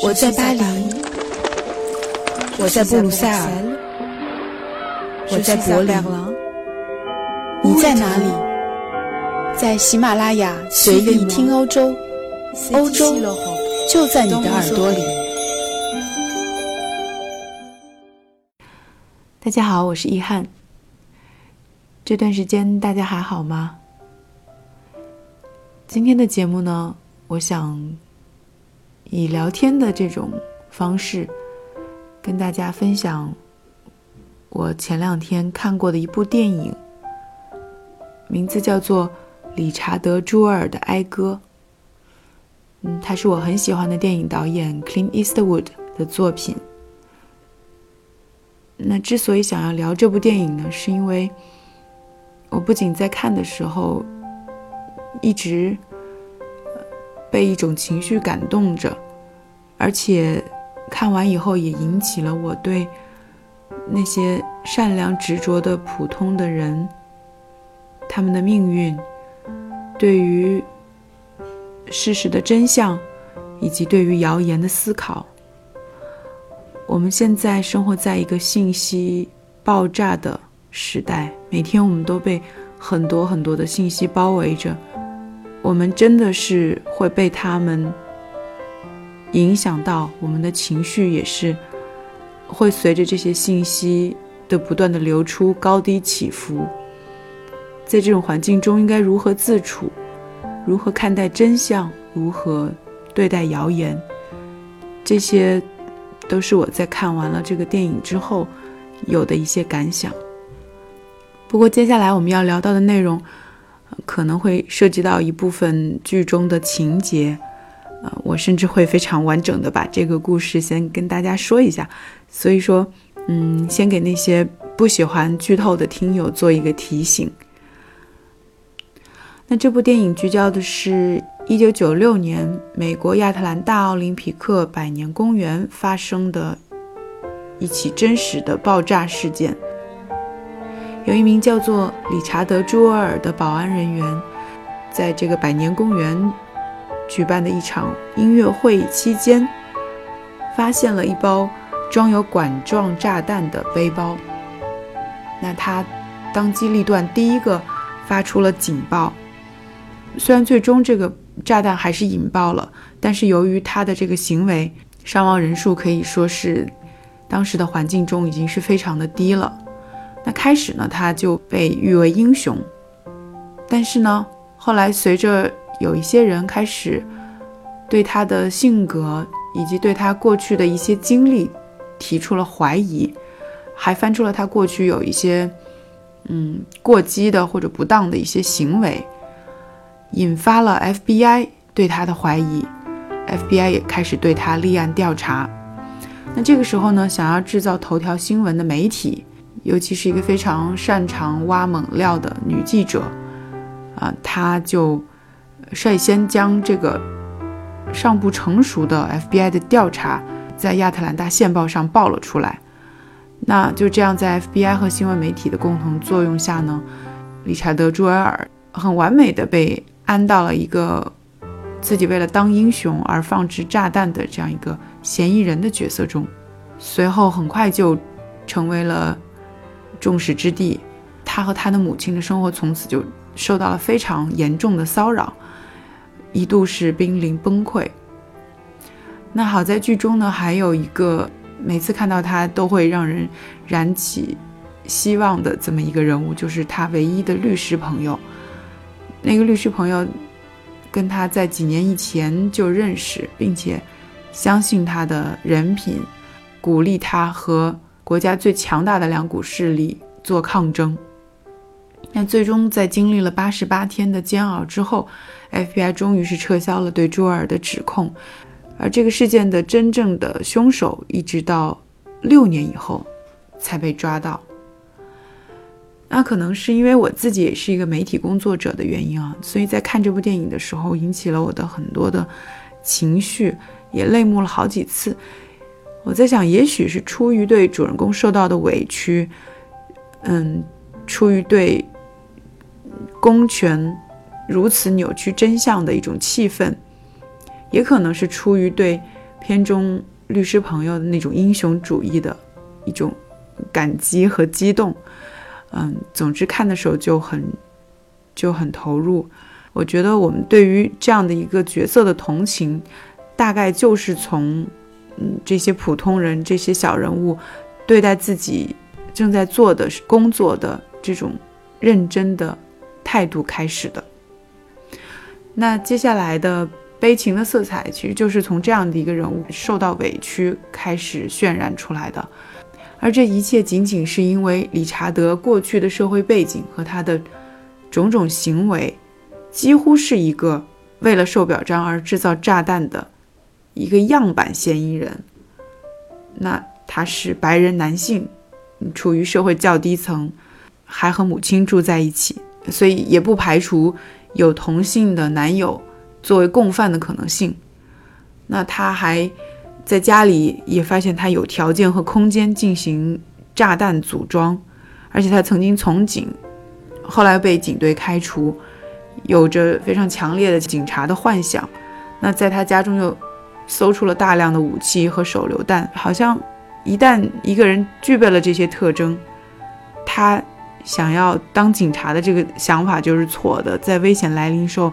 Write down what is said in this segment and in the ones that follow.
我在巴黎，我在布鲁塞尔，我在柏林，你在哪里？在喜马拉雅随意听欧洲，欧洲就在你的耳朵里。大家好，我是易翰。这段时间大家还好吗？今天的节目呢，我想。以聊天的这种方式，跟大家分享我前两天看过的一部电影，名字叫做《理查德·朱尔的哀歌》。嗯，他是我很喜欢的电影导演 Clint Eastwood 的作品。那之所以想要聊这部电影呢，是因为我不仅在看的时候一直。被一种情绪感动着，而且看完以后也引起了我对那些善良执着的普通的人，他们的命运，对于事实的真相，以及对于谣言的思考。我们现在生活在一个信息爆炸的时代，每天我们都被很多很多的信息包围着。我们真的是会被他们影响到，我们的情绪也是会随着这些信息的不断的流出高低起伏。在这种环境中，应该如何自处？如何看待真相？如何对待谣言？这些都是我在看完了这个电影之后有的一些感想。不过，接下来我们要聊到的内容。可能会涉及到一部分剧中的情节，呃，我甚至会非常完整的把这个故事先跟大家说一下。所以说，嗯，先给那些不喜欢剧透的听友做一个提醒。那这部电影聚焦的是1996年美国亚特兰大奥林匹克百年公园发生的一起真实的爆炸事件。有一名叫做理查德·朱尔的保安人员，在这个百年公园举办的一场音乐会期间，发现了一包装有管状炸弹的背包。那他当机立断，第一个发出了警报。虽然最终这个炸弹还是引爆了，但是由于他的这个行为，伤亡人数可以说是当时的环境中已经是非常的低了。那开始呢，他就被誉为英雄，但是呢，后来随着有一些人开始对他的性格以及对他过去的一些经历提出了怀疑，还翻出了他过去有一些嗯过激的或者不当的一些行为，引发了 FBI 对他的怀疑，FBI 也开始对他立案调查。那这个时候呢，想要制造头条新闻的媒体。尤其是一个非常擅长挖猛料的女记者，啊，她就率先将这个尚不成熟的 FBI 的调查在亚特兰大线报上报了出来。那就这样，在 FBI 和新闻媒体的共同作用下呢，理查德·朱尔尔很完美的被安到了一个自己为了当英雄而放置炸弹的这样一个嫌疑人的角色中。随后，很快就成为了。众矢之的，他和他的母亲的生活从此就受到了非常严重的骚扰，一度是濒临崩溃。那好在剧中呢，还有一个每次看到他都会让人燃起希望的这么一个人物，就是他唯一的律师朋友。那个律师朋友跟他在几年以前就认识，并且相信他的人品，鼓励他和。国家最强大的两股势力做抗争，那最终在经历了八十八天的煎熬之后，FBI 终于是撤销了对朱尔的指控，而这个事件的真正的凶手一直到六年以后才被抓到。那可能是因为我自己也是一个媒体工作者的原因啊，所以在看这部电影的时候，引起了我的很多的情绪，也泪目了好几次。我在想，也许是出于对主人公受到的委屈，嗯，出于对公权如此扭曲真相的一种气愤，也可能是出于对片中律师朋友的那种英雄主义的一种感激和激动。嗯，总之看的时候就很就很投入。我觉得我们对于这样的一个角色的同情，大概就是从嗯这些普通人、这些小人物对待自己正在做的工作的这种认真的态度开始的。那接下来的悲情的色彩，其实就是从这样的一个人物受到委屈开始渲染出来的。而这一切仅仅是因为理查德过去的社会背景和他的种种行为。几乎是一个为了受表彰而制造炸弹的一个样板嫌疑人。那他是白人男性，处于社会较低层，还和母亲住在一起，所以也不排除有同性的男友作为共犯的可能性。那他还在家里也发现他有条件和空间进行炸弹组装，而且他曾经从警，后来被警队开除。有着非常强烈的警察的幻想，那在他家中又搜出了大量的武器和手榴弹，好像一旦一个人具备了这些特征，他想要当警察的这个想法就是错的。在危险来临时候，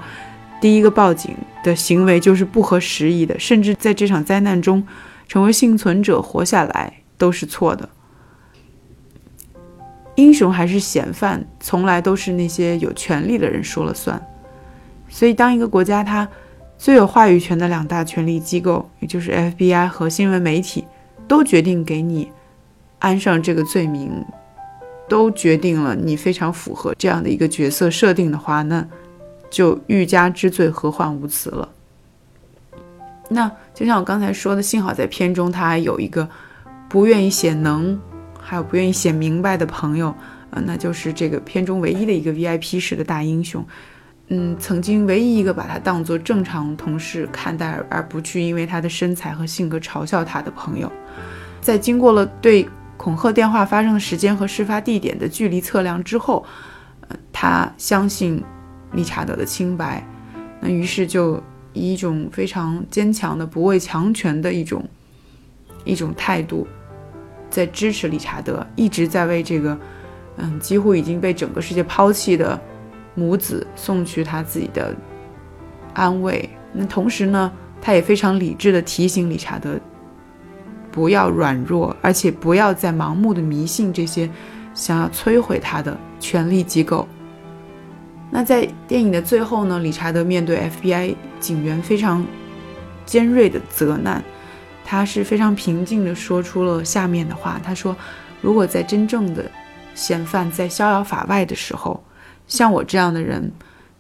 第一个报警的行为就是不合时宜的，甚至在这场灾难中成为幸存者活下来都是错的。英雄还是嫌犯，从来都是那些有权力的人说了算。所以，当一个国家它最有话语权的两大权力机构，也就是 FBI 和新闻媒体，都决定给你安上这个罪名，都决定了你非常符合这样的一个角色设定的话，那就欲加之罪，何患无辞了。那就像我刚才说的，幸好在片中他还有一个不愿意写能。还有不愿意写明白的朋友，呃，那就是这个片中唯一的一个 VIP 式的大英雄，嗯，曾经唯一一个把他当做正常同事看待，而不去因为他的身材和性格嘲笑他的朋友，在经过了对恐吓电话发生的时间和事发地点的距离测量之后，呃，他相信理查德的清白，那于是就以一种非常坚强的不畏强权的一种一种态度。在支持理查德，一直在为这个，嗯，几乎已经被整个世界抛弃的母子送去他自己的安慰。那同时呢，他也非常理智的提醒理查德，不要软弱，而且不要再盲目的迷信这些想要摧毁他的权力机构。那在电影的最后呢，理查德面对 FBI 警员非常尖锐的责难。他是非常平静地说出了下面的话。他说：“如果在真正的嫌犯在逍遥法外的时候，像我这样的人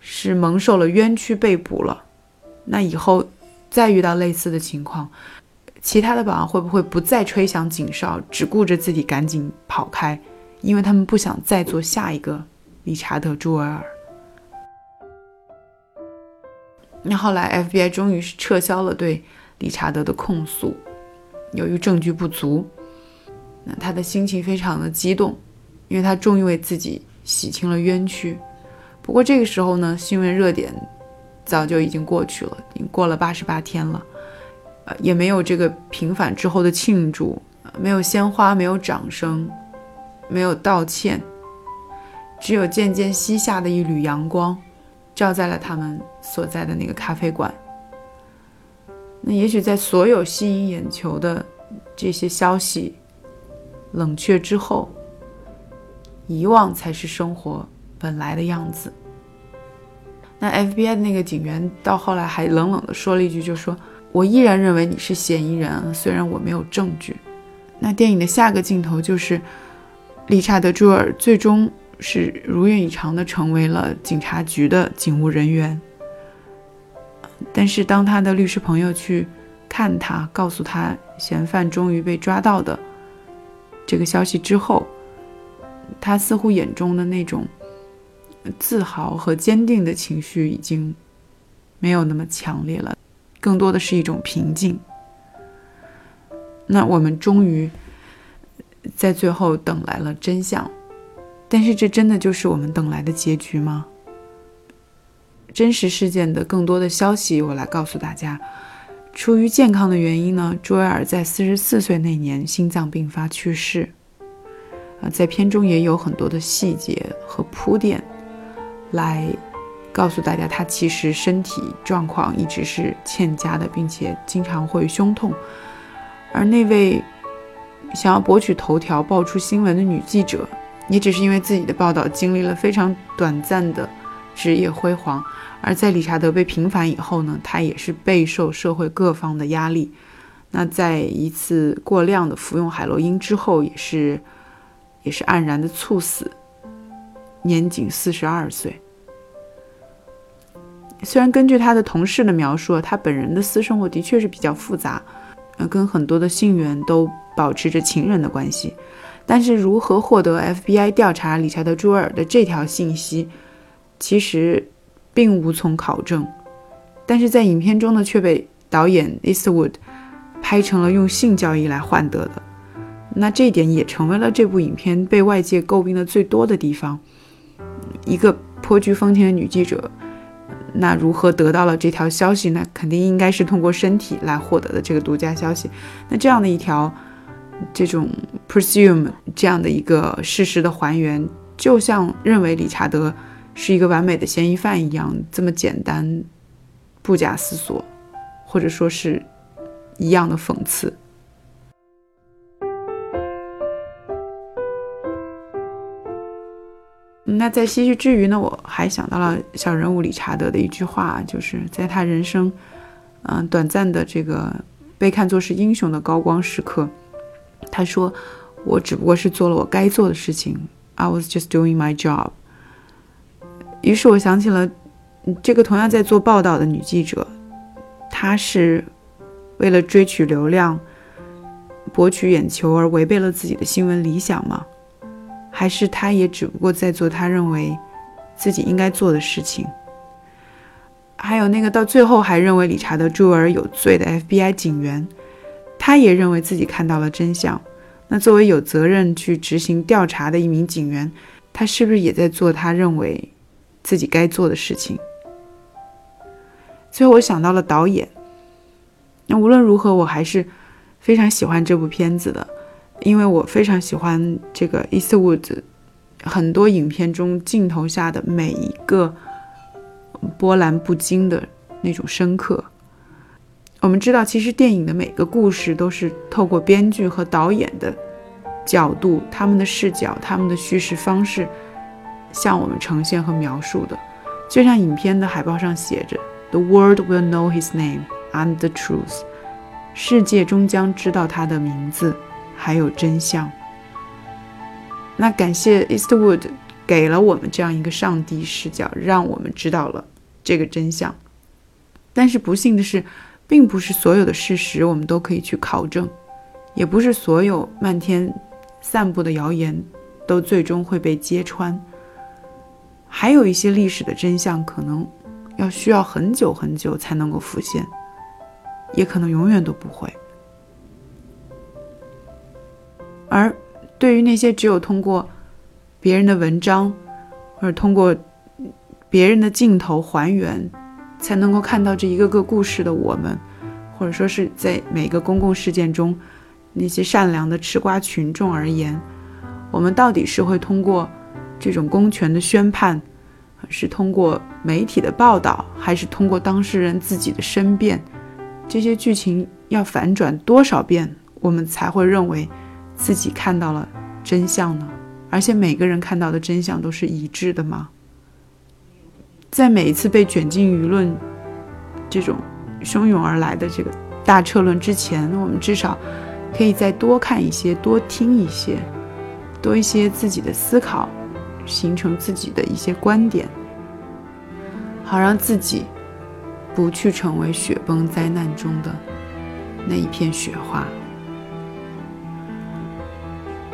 是蒙受了冤屈被捕了，那以后再遇到类似的情况，其他的保安会不会不再吹响警哨，只顾着自己赶紧跑开，因为他们不想再做下一个理查德·朱维尔？”那后来 FBI 终于是撤销了对。理查德的控诉，由于证据不足，那他的心情非常的激动，因为他终于为自己洗清了冤屈。不过这个时候呢，新闻热点早就已经过去了，已经过了八十八天了，呃，也没有这个平反之后的庆祝，没有鲜花，没有掌声，没有道歉，只有渐渐西下的一缕阳光，照在了他们所在的那个咖啡馆。那也许在所有吸引眼球的这些消息冷却之后，遗忘才是生活本来的样子。那 FBI 的那个警员到后来还冷冷地说了一句，就说：“我依然认为你是嫌疑人，虽然我没有证据。”那电影的下个镜头就是理查德·朱尔最终是如愿以偿地成为了警察局的警务人员。但是，当他的律师朋友去看他，告诉他嫌犯终于被抓到的这个消息之后，他似乎眼中的那种自豪和坚定的情绪已经没有那么强烈了，更多的是一种平静。那我们终于在最后等来了真相，但是这真的就是我们等来的结局吗？真实事件的更多的消息，我来告诉大家。出于健康的原因呢，朱维尔在四十四岁那年心脏病发去世。啊，在片中也有很多的细节和铺垫，来告诉大家他其实身体状况一直是欠佳的，并且经常会胸痛。而那位想要博取头条、爆出新闻的女记者，也只是因为自己的报道经历了非常短暂的职业辉煌。而在理查德被平反以后呢，他也是备受社会各方的压力。那在一次过量的服用海洛因之后，也是。也是黯然的猝死，年仅四十二岁。虽然根据他的同事的描述，他本人的私生活的确是比较复杂，呃，跟很多的信源都保持着情人的关系，但是如何获得 FBI 调查理查德·朱尔的这条信息，其实并无从考证。但是在影片中呢，却被导演 Eastwood 拍成了用性交易来换得的。那这一点也成为了这部影片被外界诟病的最多的地方。一个颇具风情的女记者，那如何得到了这条消息呢？肯定应该是通过身体来获得的这个独家消息。那这样的一条这种 presume 这样的一个事实的还原，就像认为理查德是一个完美的嫌疑犯一样，这么简单，不假思索，或者说是一样的讽刺。那在唏嘘之余呢，我还想到了小人物理查德的一句话，就是在他人生，嗯，短暂的这个被看作是英雄的高光时刻，他说：“我只不过是做了我该做的事情，I was just doing my job。”于是我想起了这个同样在做报道的女记者，她是为了追取流量、博取眼球而违背了自己的新闻理想吗？还是他也只不过在做他认为自己应该做的事情。还有那个到最后还认为理查德·朱尔有罪的 FBI 警员，他也认为自己看到了真相。那作为有责任去执行调查的一名警员，他是不是也在做他认为自己该做的事情？最后我想到了导演。那无论如何，我还是非常喜欢这部片子的。因为我非常喜欢这个 Eastwood 很多影片中镜头下的每一个波澜不惊的那种深刻。我们知道，其实电影的每个故事都是透过编剧和导演的角度、他们的视角、他们的叙事方式向我们呈现和描述的。就像影片的海报上写着：“The world will know his name and the truth。”世界终将知道他的名字。还有真相。那感谢 Eastwood 给了我们这样一个上帝视角，让我们知道了这个真相。但是不幸的是，并不是所有的事实我们都可以去考证，也不是所有漫天散布的谣言都最终会被揭穿。还有一些历史的真相，可能要需要很久很久才能够浮现，也可能永远都不会。而对于那些只有通过别人的文章，或者通过别人的镜头还原，才能够看到这一个个故事的我们，或者说是在每个公共事件中那些善良的吃瓜群众而言，我们到底是会通过这种公权的宣判，是通过媒体的报道，还是通过当事人自己的申辩？这些剧情要反转多少遍，我们才会认为？自己看到了真相呢？而且每个人看到的真相都是一致的吗？在每一次被卷进舆论这种汹涌而来的这个大车轮之前，我们至少可以再多看一些、多听一些、多一些自己的思考，形成自己的一些观点，好让自己不去成为雪崩灾难中的那一片雪花。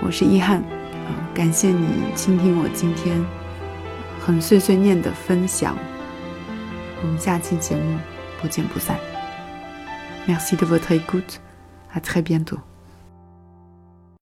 我是一汉，啊，感谢你倾听我今天很碎碎念的分享。我们下期节目不见不散。Merci de votre écoute. À très bientôt.